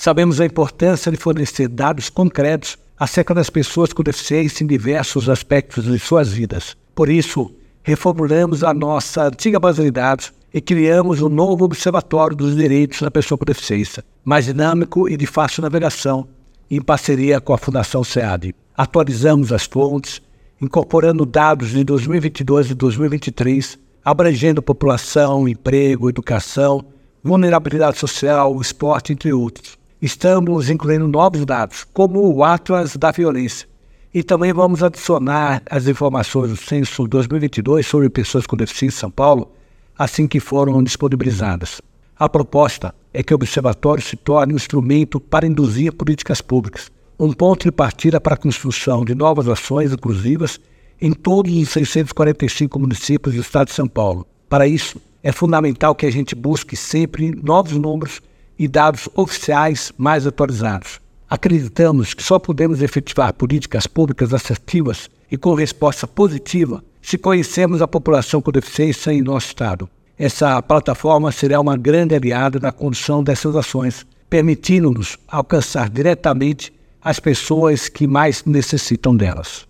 Sabemos a importância de fornecer dados concretos acerca das pessoas com deficiência em diversos aspectos de suas vidas. Por isso, reformulamos a nossa antiga base de dados e criamos um novo Observatório dos Direitos da Pessoa com Deficiência, mais dinâmico e de fácil navegação, em parceria com a Fundação SEAD. Atualizamos as fontes, incorporando dados de 2022 e 2023, abrangendo população, emprego, educação, vulnerabilidade social, esporte, entre outros. Estamos incluindo novos dados, como o Atlas da Violência. E também vamos adicionar as informações do Censo 2022 sobre pessoas com deficiência em São Paulo, assim que foram disponibilizadas. A proposta é que o Observatório se torne um instrumento para induzir políticas públicas, um ponto de partida para a construção de novas ações inclusivas em todos os 645 municípios do estado de São Paulo. Para isso, é fundamental que a gente busque sempre novos números e dados oficiais mais atualizados. Acreditamos que só podemos efetivar políticas públicas assertivas e com resposta positiva se conhecermos a população com deficiência em nosso Estado. Essa plataforma será uma grande aliada na condução dessas ações, permitindo-nos alcançar diretamente as pessoas que mais necessitam delas.